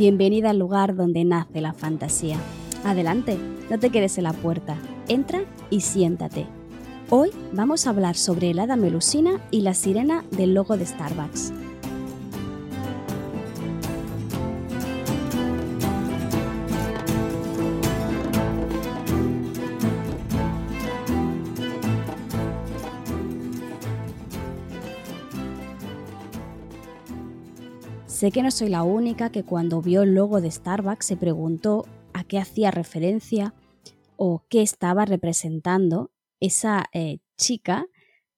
Bienvenida al lugar donde nace la fantasía. Adelante, no te quedes en la puerta. Entra y siéntate. Hoy vamos a hablar sobre el hada melusina y la sirena del logo de Starbucks. Sé que no soy la única que cuando vio el logo de Starbucks se preguntó a qué hacía referencia o qué estaba representando esa eh, chica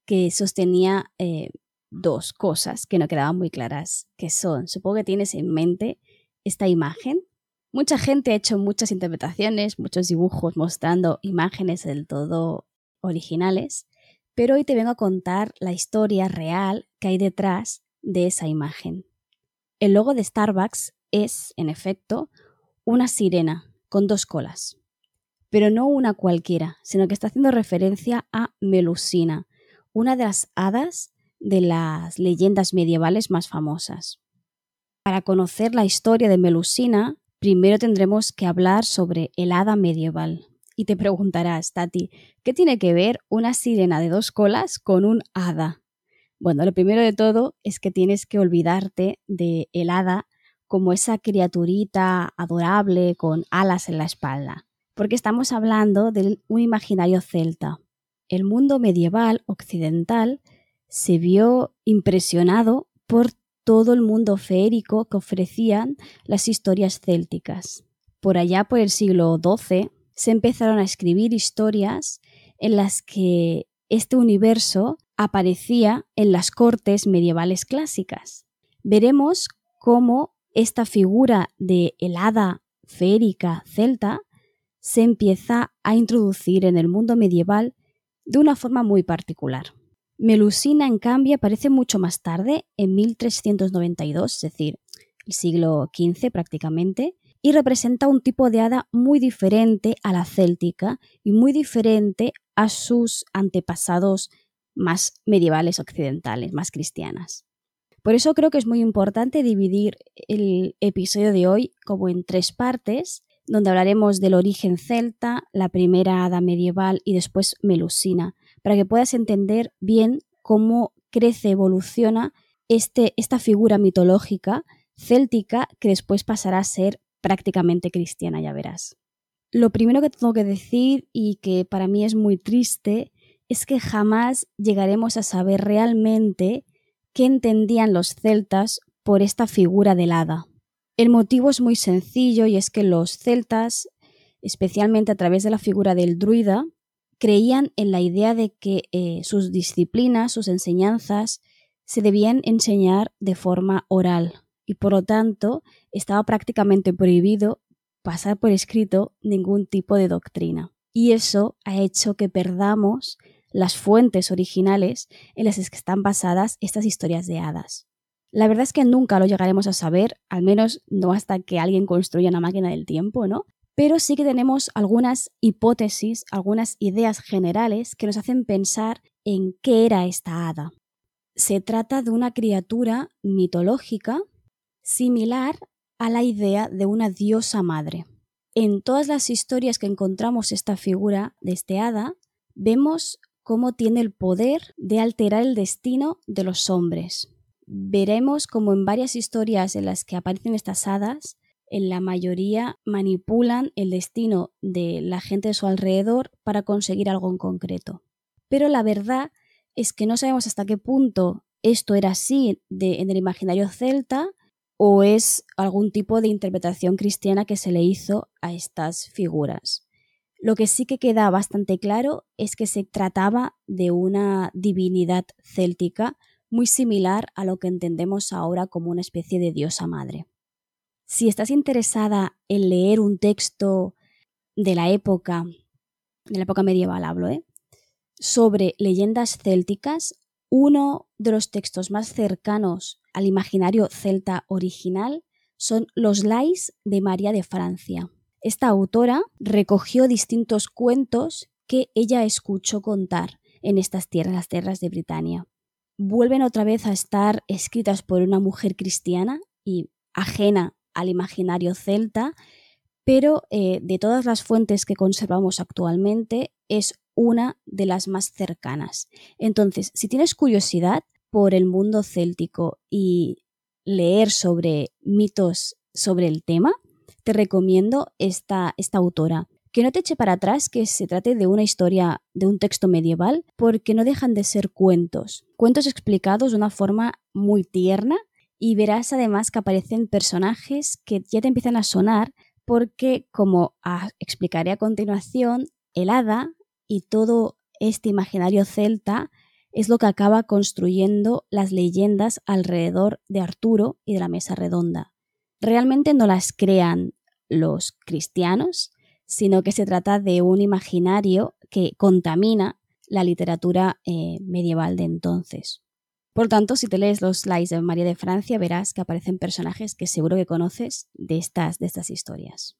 que sostenía eh, dos cosas que no quedaban muy claras, que son, supongo que tienes en mente esta imagen. Mucha gente ha hecho muchas interpretaciones, muchos dibujos mostrando imágenes del todo originales, pero hoy te vengo a contar la historia real que hay detrás de esa imagen. El logo de Starbucks es, en efecto, una sirena con dos colas. Pero no una cualquiera, sino que está haciendo referencia a Melusina, una de las hadas de las leyendas medievales más famosas. Para conocer la historia de Melusina, primero tendremos que hablar sobre el hada medieval. Y te preguntarás, Tati, ¿qué tiene que ver una sirena de dos colas con un hada? Bueno, lo primero de todo es que tienes que olvidarte de el hada como esa criaturita adorable con alas en la espalda, porque estamos hablando de un imaginario celta. El mundo medieval occidental se vio impresionado por todo el mundo feérico que ofrecían las historias célticas. Por allá por el siglo XII se empezaron a escribir historias en las que este universo aparecía en las cortes medievales clásicas. Veremos cómo esta figura de el hada feérica celta se empieza a introducir en el mundo medieval de una forma muy particular. Melusina, en cambio, aparece mucho más tarde, en 1392, es decir, el siglo XV prácticamente, y representa un tipo de hada muy diferente a la céltica y muy diferente a sus antepasados más medievales occidentales, más cristianas. Por eso creo que es muy importante dividir el episodio de hoy como en tres partes, donde hablaremos del origen celta, la primera hada medieval y después melusina, para que puedas entender bien cómo crece, evoluciona este, esta figura mitológica céltica que después pasará a ser prácticamente cristiana, ya verás. Lo primero que tengo que decir y que para mí es muy triste es que jamás llegaremos a saber realmente qué entendían los celtas por esta figura del hada. El motivo es muy sencillo y es que los celtas, especialmente a través de la figura del druida, creían en la idea de que eh, sus disciplinas, sus enseñanzas, se debían enseñar de forma oral y por lo tanto estaba prácticamente prohibido pasar por escrito ningún tipo de doctrina. Y eso ha hecho que perdamos las fuentes originales en las que están basadas estas historias de hadas. La verdad es que nunca lo llegaremos a saber, al menos no hasta que alguien construya una máquina del tiempo, ¿no? Pero sí que tenemos algunas hipótesis, algunas ideas generales que nos hacen pensar en qué era esta hada. Se trata de una criatura mitológica similar a la idea de una diosa madre. En todas las historias que encontramos esta figura de este hada, vemos cómo tiene el poder de alterar el destino de los hombres. Veremos cómo en varias historias en las que aparecen estas hadas, en la mayoría manipulan el destino de la gente de su alrededor para conseguir algo en concreto. Pero la verdad es que no sabemos hasta qué punto esto era así en el imaginario celta o es algún tipo de interpretación cristiana que se le hizo a estas figuras. Lo que sí que queda bastante claro es que se trataba de una divinidad céltica muy similar a lo que entendemos ahora como una especie de diosa madre. Si estás interesada en leer un texto de la época, de la época medieval hablo, ¿eh? sobre leyendas célticas, uno de los textos más cercanos al imaginario celta original son los Lais de María de Francia. Esta autora recogió distintos cuentos que ella escuchó contar en estas tierras, las tierras de Britania. Vuelven otra vez a estar escritas por una mujer cristiana y ajena al imaginario celta, pero eh, de todas las fuentes que conservamos actualmente es una de las más cercanas. Entonces, si tienes curiosidad por el mundo céltico y leer sobre mitos sobre el tema, te recomiendo esta, esta autora. Que no te eche para atrás que se trate de una historia, de un texto medieval, porque no dejan de ser cuentos. Cuentos explicados de una forma muy tierna y verás además que aparecen personajes que ya te empiezan a sonar porque, como explicaré a continuación, el hada y todo este imaginario celta es lo que acaba construyendo las leyendas alrededor de Arturo y de la mesa redonda. Realmente no las crean los cristianos, sino que se trata de un imaginario que contamina la literatura eh, medieval de entonces. Por tanto, si te lees los slides de María de Francia, verás que aparecen personajes que seguro que conoces de estas, de estas historias.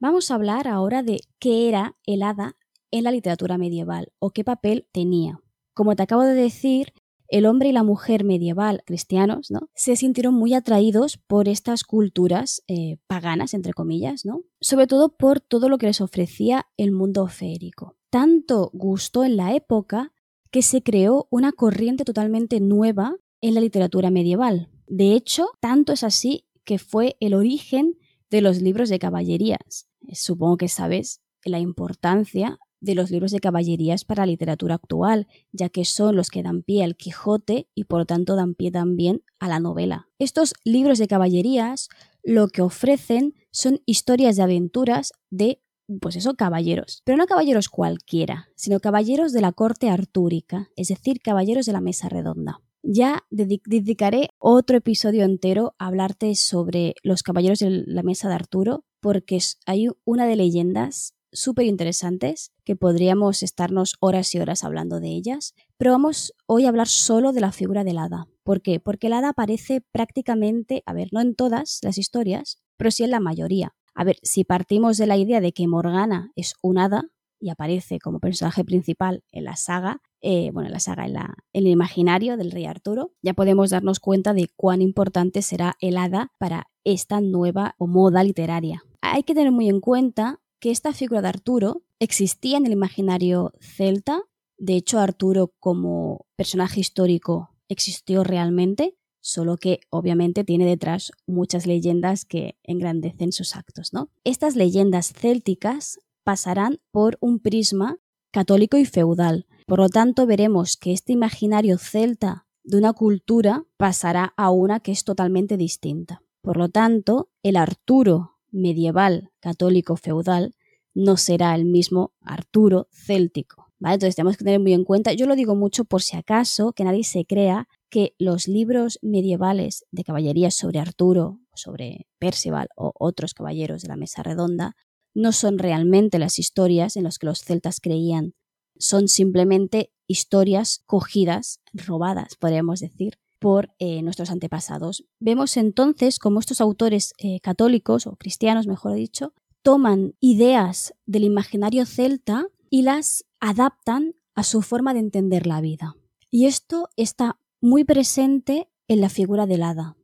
Vamos a hablar ahora de qué era el hada en la literatura medieval o qué papel tenía. Como te acabo de decir, el hombre y la mujer medieval cristianos ¿no? se sintieron muy atraídos por estas culturas eh, paganas, entre comillas, ¿no? sobre todo por todo lo que les ofrecía el mundo feérico. Tanto gustó en la época que se creó una corriente totalmente nueva en la literatura medieval. De hecho, tanto es así que fue el origen de los libros de caballerías. Supongo que sabes la importancia de los libros de caballerías para la literatura actual, ya que son los que dan pie al Quijote y por tanto dan pie también a la novela. Estos libros de caballerías lo que ofrecen son historias de aventuras de pues eso, caballeros. Pero no caballeros cualquiera, sino caballeros de la corte artúrica, es decir, caballeros de la mesa redonda. Ya dedicaré otro episodio entero a hablarte sobre los caballeros de la mesa de Arturo, porque hay una de leyendas súper interesantes que podríamos estarnos horas y horas hablando de ellas, pero vamos hoy a hablar solo de la figura del hada. ¿Por qué? Porque el hada aparece prácticamente, a ver, no en todas las historias, pero sí en la mayoría. A ver, si partimos de la idea de que Morgana es un hada y aparece como personaje principal en la saga, eh, bueno, en la saga, en, la, en el imaginario del rey Arturo, ya podemos darnos cuenta de cuán importante será el hada para esta nueva o moda literaria. Hay que tener muy en cuenta que esta figura de Arturo existía en el imaginario celta. De hecho, Arturo como personaje histórico existió realmente, solo que obviamente tiene detrás muchas leyendas que engrandecen sus actos, ¿no? Estas leyendas célticas pasarán por un prisma católico y feudal. Por lo tanto, veremos que este imaginario celta de una cultura pasará a una que es totalmente distinta. Por lo tanto, el Arturo medieval católico feudal no será el mismo Arturo céltico. ¿vale? Entonces tenemos que tener muy en cuenta, yo lo digo mucho por si acaso, que nadie se crea que los libros medievales de caballería sobre Arturo, sobre Percival o otros caballeros de la Mesa Redonda no son realmente las historias en las que los celtas creían, son simplemente historias cogidas, robadas, podríamos decir, por eh, nuestros antepasados. Vemos entonces cómo estos autores eh, católicos o cristianos, mejor dicho, toman ideas del imaginario celta y las adaptan a su forma de entender la vida. Y esto está muy presente en la figura del hada.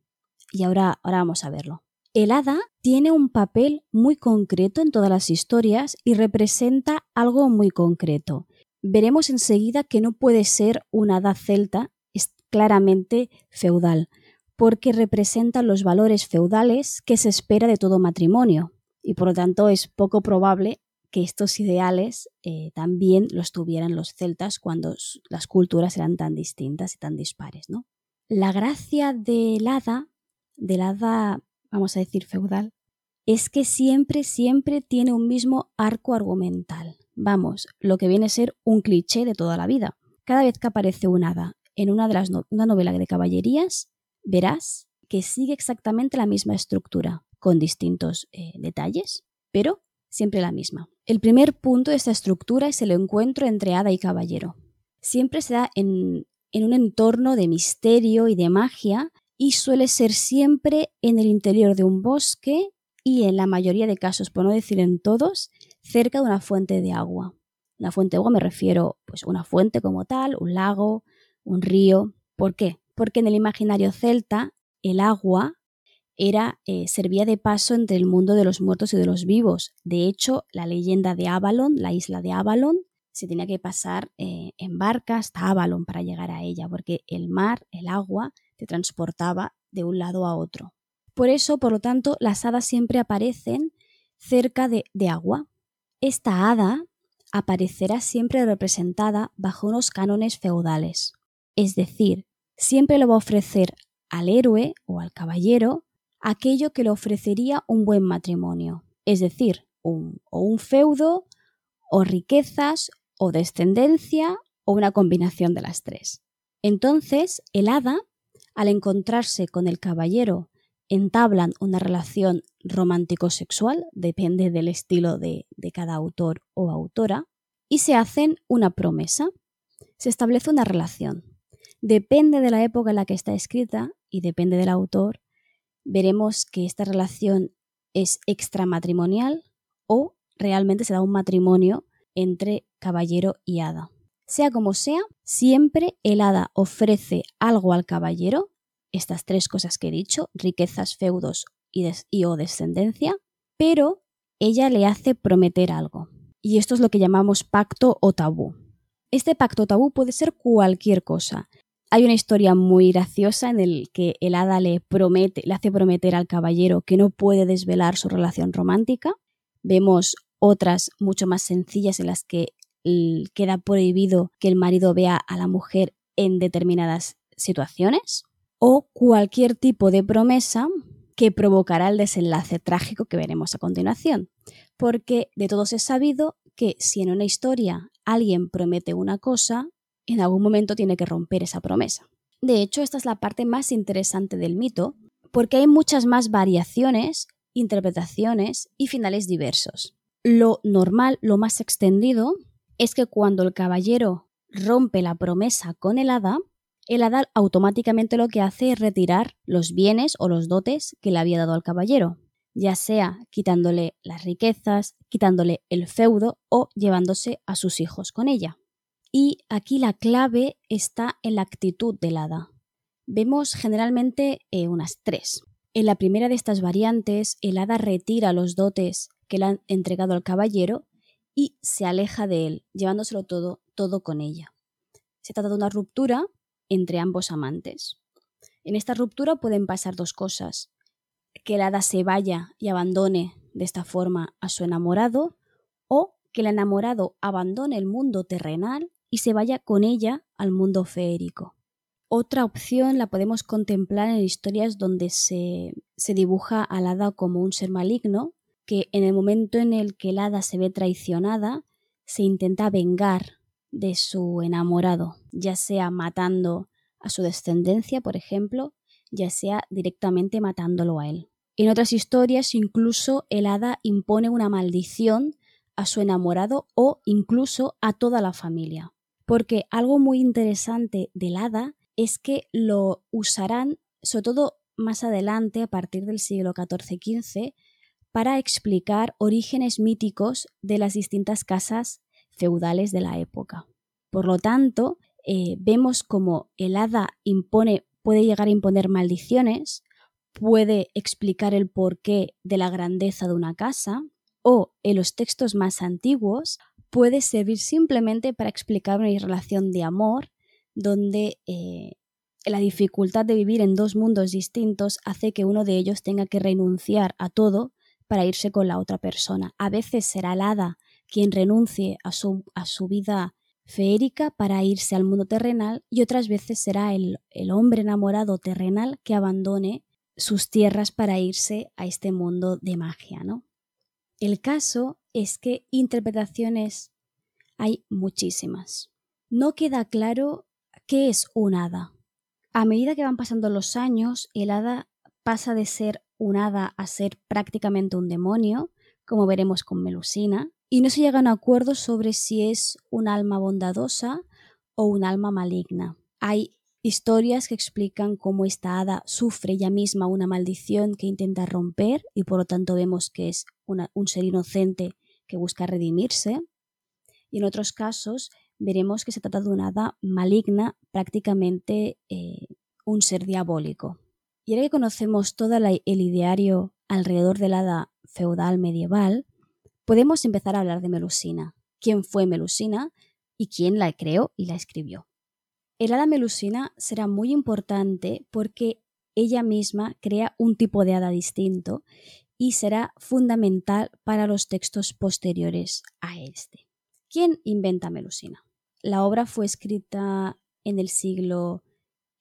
Y ahora, ahora vamos a verlo. El hada tiene un papel muy concreto en todas las historias y representa algo muy concreto. Veremos enseguida que no puede ser un hada celta, claramente feudal, porque representa los valores feudales que se espera de todo matrimonio, y por lo tanto es poco probable que estos ideales eh, también los tuvieran los celtas cuando las culturas eran tan distintas y tan dispares. ¿no? La gracia del hada, del hada, vamos a decir, feudal, es que siempre, siempre tiene un mismo arco argumental. Vamos, lo que viene a ser un cliché de toda la vida. Cada vez que aparece un hada en una, de las una novela de caballerías, verás que sigue exactamente la misma estructura, con distintos eh, detalles, pero siempre la misma. El primer punto de esta estructura es el encuentro entre hada y caballero. Siempre se da en, en un entorno de misterio y de magia y suele ser siempre en el interior de un bosque y en la mayoría de casos, por no decir en todos, cerca de una fuente de agua. Una fuente de agua me refiero pues una fuente como tal, un lago, un río. ¿Por qué? Porque en el imaginario celta el agua era, eh, servía de paso entre el mundo de los muertos y de los vivos. De hecho, la leyenda de Avalon, la isla de Avalon, se tenía que pasar eh, en barca hasta Avalon para llegar a ella, porque el mar, el agua, te transportaba de un lado a otro. Por eso, por lo tanto, las hadas siempre aparecen cerca de, de agua. Esta hada aparecerá siempre representada bajo unos cánones feudales, es decir, siempre le va a ofrecer al héroe o al caballero aquello que le ofrecería un buen matrimonio, es decir, un, o un feudo, o riquezas, o descendencia, o una combinación de las tres. Entonces, el hada, al encontrarse con el caballero, entablan una relación romántico-sexual, depende del estilo de, de cada autor o autora, y se hacen una promesa. Se establece una relación. Depende de la época en la que está escrita y depende del autor, veremos que esta relación es extramatrimonial o realmente se da un matrimonio entre caballero y hada. Sea como sea, siempre el hada ofrece algo al caballero, estas tres cosas que he dicho, riquezas, feudos y, o descendencia, pero ella le hace prometer algo. Y esto es lo que llamamos pacto o tabú. Este pacto tabú puede ser cualquier cosa, hay una historia muy graciosa en el que el hada le promete, le hace prometer al caballero que no puede desvelar su relación romántica. Vemos otras mucho más sencillas en las que queda prohibido que el marido vea a la mujer en determinadas situaciones o cualquier tipo de promesa que provocará el desenlace trágico que veremos a continuación. Porque de todos es sabido que si en una historia alguien promete una cosa, en algún momento tiene que romper esa promesa. De hecho, esta es la parte más interesante del mito, porque hay muchas más variaciones, interpretaciones y finales diversos. Lo normal, lo más extendido, es que cuando el caballero rompe la promesa con el hada, el hada automáticamente lo que hace es retirar los bienes o los dotes que le había dado al caballero, ya sea quitándole las riquezas, quitándole el feudo o llevándose a sus hijos con ella. Y aquí la clave está en la actitud del hada. Vemos generalmente eh, unas tres. En la primera de estas variantes, el hada retira los dotes que le han entregado al caballero y se aleja de él, llevándoselo todo, todo con ella. Se trata de una ruptura entre ambos amantes. En esta ruptura pueden pasar dos cosas. Que el hada se vaya y abandone de esta forma a su enamorado o que el enamorado abandone el mundo terrenal y se vaya con ella al mundo feérico. Otra opción la podemos contemplar en historias donde se, se dibuja al hada como un ser maligno, que en el momento en el que el hada se ve traicionada, se intenta vengar de su enamorado, ya sea matando a su descendencia, por ejemplo, ya sea directamente matándolo a él. En otras historias, incluso el hada impone una maldición a su enamorado o incluso a toda la familia porque algo muy interesante del hada es que lo usarán, sobre todo más adelante, a partir del siglo XIV-XV, para explicar orígenes míticos de las distintas casas feudales de la época. Por lo tanto, eh, vemos como el hada impone, puede llegar a imponer maldiciones, puede explicar el porqué de la grandeza de una casa, o en los textos más antiguos puede servir simplemente para explicar una relación de amor donde eh, la dificultad de vivir en dos mundos distintos hace que uno de ellos tenga que renunciar a todo para irse con la otra persona. A veces será el hada quien renuncie a su, a su vida feérica para irse al mundo terrenal y otras veces será el, el hombre enamorado terrenal que abandone sus tierras para irse a este mundo de magia, ¿no? El caso es que interpretaciones hay muchísimas. No queda claro qué es un hada. A medida que van pasando los años, el hada pasa de ser un hada a ser prácticamente un demonio, como veremos con Melusina, y no se llegan a acuerdos sobre si es un alma bondadosa o un alma maligna. Hay historias que explican cómo esta hada sufre ella misma una maldición que intenta romper y por lo tanto vemos que es un ser inocente que busca redimirse. Y en otros casos veremos que se trata de una hada maligna, prácticamente eh, un ser diabólico. Y ahora que conocemos todo el ideario alrededor del hada feudal medieval, podemos empezar a hablar de Melusina. ¿Quién fue Melusina y quién la creó y la escribió? El hada Melusina será muy importante porque ella misma crea un tipo de hada distinto y será fundamental para los textos posteriores a este. ¿Quién inventa Melusina? La obra fue escrita en el siglo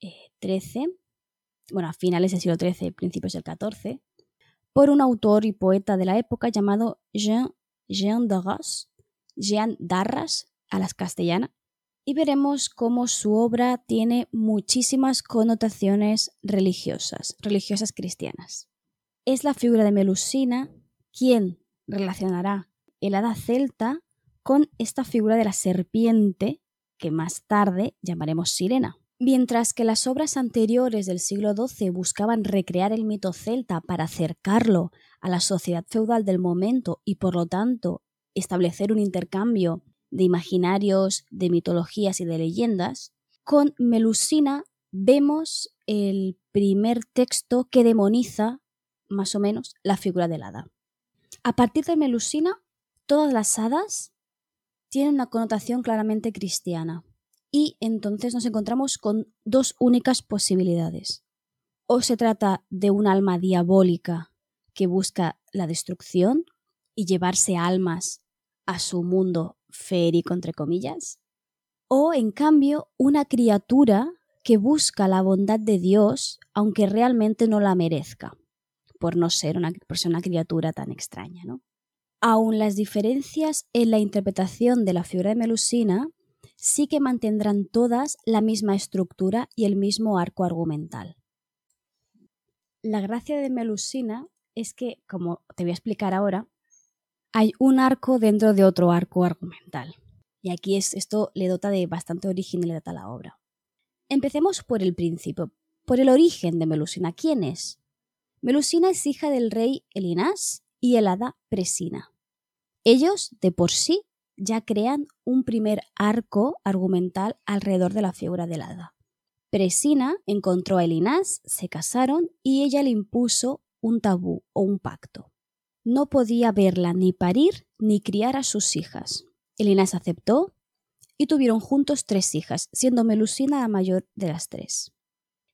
XIII, eh, bueno, a finales del siglo XIII, principios del XIV, por un autor y poeta de la época llamado Jean, Jean Darras, Jean Darras a las castellanas, y veremos cómo su obra tiene muchísimas connotaciones religiosas, religiosas cristianas. Es la figura de Melusina quien relacionará el hada celta con esta figura de la serpiente que más tarde llamaremos sirena. Mientras que las obras anteriores del siglo XII buscaban recrear el mito celta para acercarlo a la sociedad feudal del momento y por lo tanto establecer un intercambio de imaginarios, de mitologías y de leyendas, con Melusina vemos el primer texto que demoniza, más o menos, la figura del hada. A partir de Melusina, todas las hadas tienen una connotación claramente cristiana y entonces nos encontramos con dos únicas posibilidades. O se trata de un alma diabólica que busca la destrucción y llevarse almas a su mundo férico, entre comillas, o en cambio una criatura que busca la bondad de Dios aunque realmente no la merezca, por no ser una, persona criatura tan extraña. ¿no? Aun las diferencias en la interpretación de la figura de Melusina sí que mantendrán todas la misma estructura y el mismo arco argumental. La gracia de Melusina es que, como te voy a explicar ahora, hay un arco dentro de otro arco argumental. Y aquí es, esto le dota de bastante originalidad a la obra. Empecemos por el principio, por el origen de Melusina. ¿Quién es? Melusina es hija del rey Elinas y el hada Presina. Ellos, de por sí, ya crean un primer arco argumental alrededor de la figura del hada. Presina encontró a Elinas, se casaron y ella le impuso un tabú o un pacto. No podía verla ni parir ni criar a sus hijas. Elinas aceptó y tuvieron juntos tres hijas, siendo Melusina la mayor de las tres.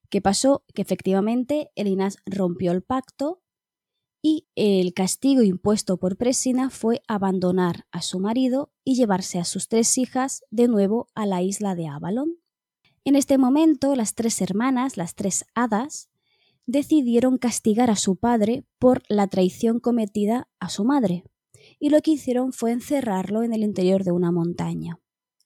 ¿Qué pasó? Que efectivamente Elinas rompió el pacto y el castigo impuesto por Presina fue abandonar a su marido y llevarse a sus tres hijas de nuevo a la isla de Avalon. En este momento las tres hermanas, las tres hadas, decidieron castigar a su padre por la traición cometida a su madre, y lo que hicieron fue encerrarlo en el interior de una montaña.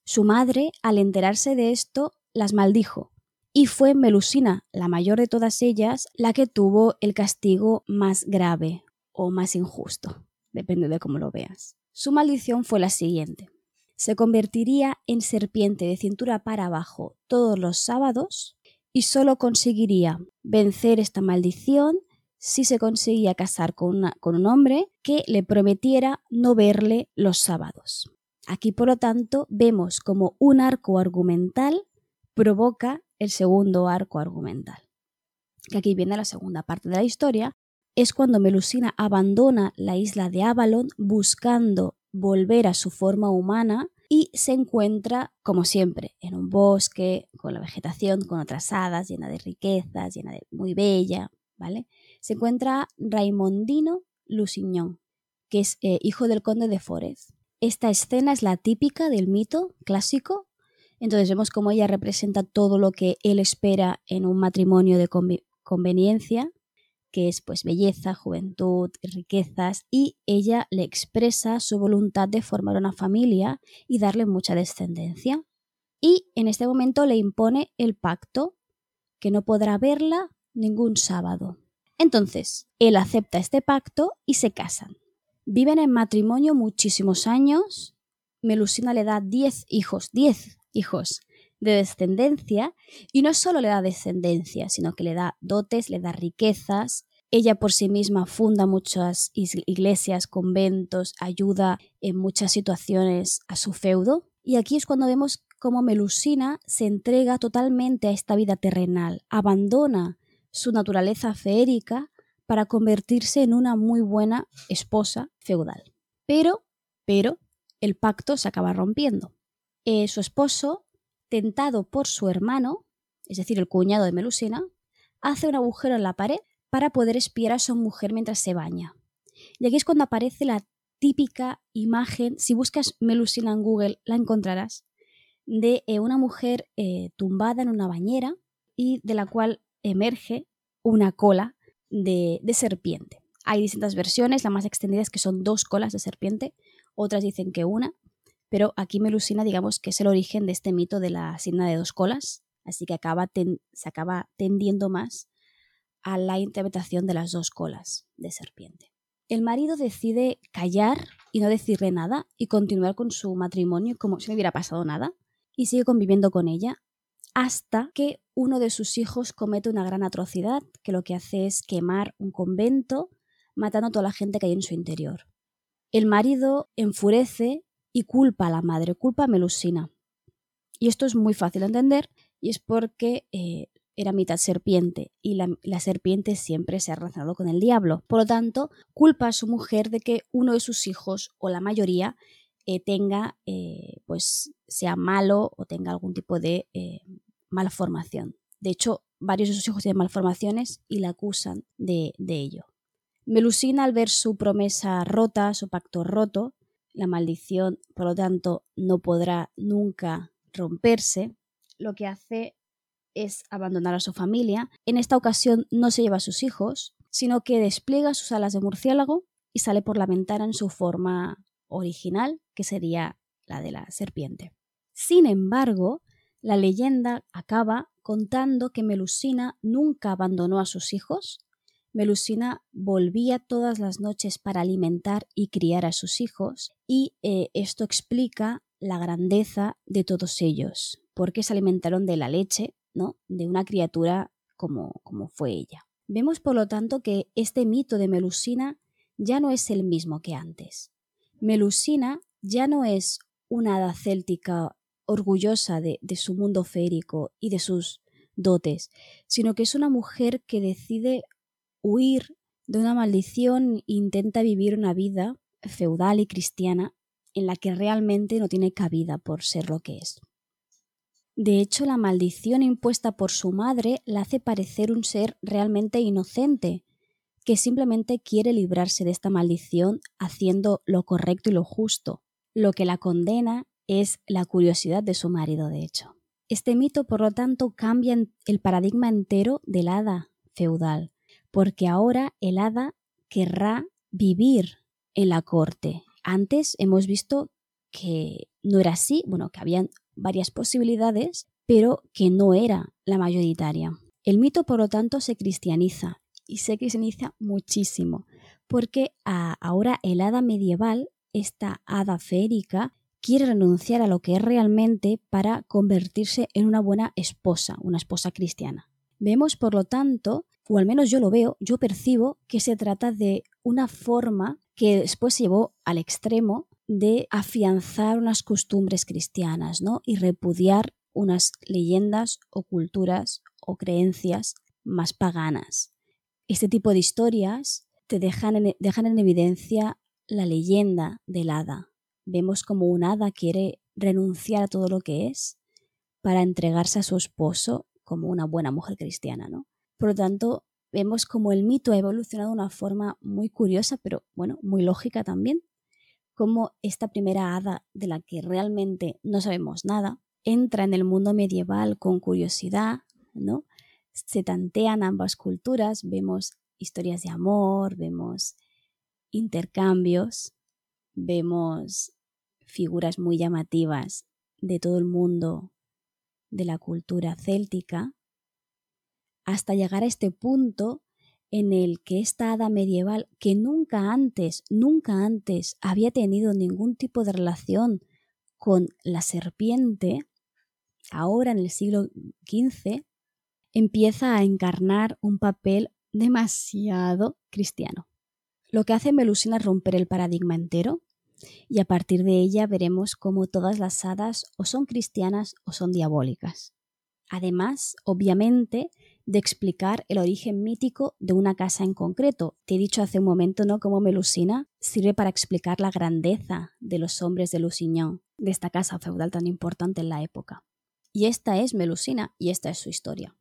Su madre, al enterarse de esto, las maldijo, y fue Melusina, la mayor de todas ellas, la que tuvo el castigo más grave o más injusto, depende de cómo lo veas. Su maldición fue la siguiente. Se convertiría en serpiente de cintura para abajo todos los sábados y solo conseguiría vencer esta maldición si se conseguía casar con, con un hombre que le prometiera no verle los sábados. Aquí, por lo tanto, vemos como un arco argumental provoca el segundo arco argumental. Que aquí viene la segunda parte de la historia, es cuando Melusina abandona la isla de Avalon buscando volver a su forma humana y se encuentra, como siempre, en un bosque, con la vegetación, con otras hadas, llena de riquezas, llena de muy bella, ¿vale? Se encuentra Raimondino Lusignan, que es eh, hijo del conde de Forez. Esta escena es la típica del mito clásico entonces vemos cómo ella representa todo lo que él espera en un matrimonio de conveniencia, que es pues belleza, juventud, riquezas, y ella le expresa su voluntad de formar una familia y darle mucha descendencia. Y en este momento le impone el pacto, que no podrá verla ningún sábado. Entonces, él acepta este pacto y se casan. Viven en matrimonio muchísimos años. Melusina le da 10 hijos, 10 hijos de descendencia y no solo le da descendencia, sino que le da dotes, le da riquezas. Ella por sí misma funda muchas iglesias, conventos, ayuda en muchas situaciones a su feudo. Y aquí es cuando vemos cómo Melusina se entrega totalmente a esta vida terrenal, abandona su naturaleza feérica para convertirse en una muy buena esposa feudal. Pero, pero, el pacto se acaba rompiendo. Eh, su esposo, tentado por su hermano, es decir, el cuñado de Melusina, hace un agujero en la pared para poder espiar a su mujer mientras se baña. Y aquí es cuando aparece la típica imagen, si buscas Melusina en Google la encontrarás, de eh, una mujer eh, tumbada en una bañera y de la cual emerge una cola de, de, serpiente. Hay distintas versiones, la más extendida es que son dos colas de serpiente, otras dicen que una, pero aquí Melusina digamos que es el origen de este mito de la sirena de dos colas, así que acaba se acaba tendiendo más a la interpretación de las dos colas de serpiente. El marido decide callar y no decirle nada y continuar con su matrimonio como si no hubiera pasado nada y sigue conviviendo con ella hasta que uno de sus hijos comete una gran atrocidad que lo que hace es quemar un convento matando a toda la gente que hay en su interior. El marido enfurece y culpa a la madre, culpa a Melusina. Y esto es muy fácil de entender y es porque eh, era mitad serpiente y la, serpiente siempre se ha relacionado con el diablo. Por lo tanto, culpa a su mujer de que uno de sus hijos o la mayoría eh, tenga, eh, pues sea malo o tenga algún tipo de malformación. De hecho, varios de sus hijos tienen malformaciones y la acusan de, de ello. Melusina, al ver su promesa rota, su pacto roto, la maldición, por lo tanto, no podrá nunca romperse, lo que hace es abandonar a su familia. En esta ocasión no se lleva a sus hijos, sino que despliega sus alas de murciélago y sale por la ventana en su forma original, que sería la de la serpiente. Sin embargo, la leyenda acaba contando que Melusina nunca abandonó a sus hijos. Melusina volvía todas las noches para alimentar y criar a sus hijos y eh, esto explica la grandeza de todos ellos, porque se alimentaron de la leche, ¿no? De una criatura como, como fue ella. Vemos, por lo tanto, que este mito de Melusina ya no es el mismo que antes. Melusina ya no es una hada céltica orgullosa de, de su mundo férico y de sus dotes, sino que es una mujer que decide huir de una maldición e intenta vivir una vida feudal y cristiana en la que realmente no tiene cabida por ser lo que es. De hecho, la maldición impuesta por su madre la hace parecer un ser realmente inocente, que simplemente quiere librarse de esta maldición haciendo lo correcto y lo justo. Lo que la condena es la curiosidad de su marido, de hecho. Este mito, por lo tanto, cambia el paradigma entero del hada feudal, porque ahora el hada querrá vivir en la corte, antes hemos visto que no era así, bueno, que habían varias posibilidades, pero que no era la mayoritaria. El mito, por lo tanto, se cristianiza y se cristianiza muchísimo, porque ahora el hada medieval, esta hada férica, quiere renunciar a lo que es realmente para convertirse en una buena esposa, una esposa cristiana. Vemos, por lo tanto, o al menos yo lo veo, yo percibo que se trata de una forma que después llevó al extremo de afianzar unas costumbres cristianas ¿no? y repudiar unas leyendas o culturas o creencias más paganas. Este tipo de historias te dejan en, dejan en evidencia la leyenda del hada. Vemos como un hada quiere renunciar a todo lo que es para entregarse a su esposo como una buena mujer cristiana, ¿no? Por lo tanto, vemos como el mito ha evolucionado de una forma muy curiosa, pero bueno, muy lógica también, como esta primera hada de la que realmente no sabemos nada, entra en el mundo medieval con curiosidad, ¿no? Se tantean ambas culturas, vemos historias de amor, vemos intercambios, vemos figuras muy llamativas de todo el mundo de la cultura céltica hasta llegar a este punto en el que esta hada medieval, que nunca antes, nunca antes había tenido ningún tipo de relación con la serpiente, ahora en el siglo XV, empieza a encarnar un papel demasiado cristiano. Lo que hace Melusina es romper el paradigma entero y a partir de ella veremos cómo todas las hadas o son cristianas o son diabólicas. Además, obviamente, de explicar el origen mítico de una casa en concreto. Te he dicho hace un momento, ¿no?, cómo Melusina sirve para explicar la grandeza de los hombres de Lusignan, de esta casa feudal tan importante en la época. Y esta es Melusina y esta es su historia.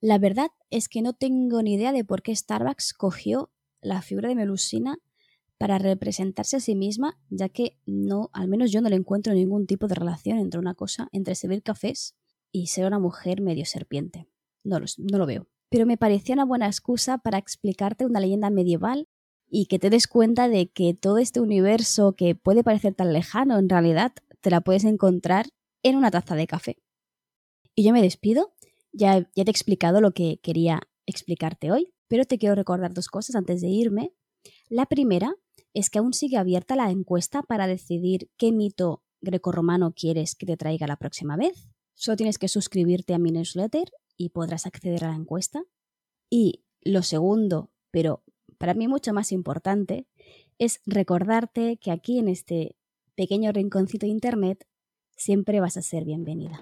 La verdad es que no tengo ni idea de por qué Starbucks cogió la figura de Melusina para representarse a sí misma, ya que no, al menos yo no le encuentro ningún tipo de relación entre una cosa, entre servir cafés y ser una mujer medio serpiente. No lo, veo. Pero me pareció una buena excusa para explicarte una leyenda medieval y que te des cuenta de que todo este universo que puede parecer tan lejano, en realidad te la puedes encontrar en una taza de café. Y yo me despido ya, te he explicado lo que quería explicarte hoy, pero te quiero recordar dos cosas antes de irme. La primera es que aún sigue abierta la encuesta para decidir qué mito grecorromano quieres que te traiga la próxima vez. Solo tienes que suscribirte a mi newsletter y podrás acceder a la encuesta. Y lo segundo, pero para mí mucho más importante, es recordarte que aquí en este pequeño rinconcito de Internet siempre vas a ser bienvenida.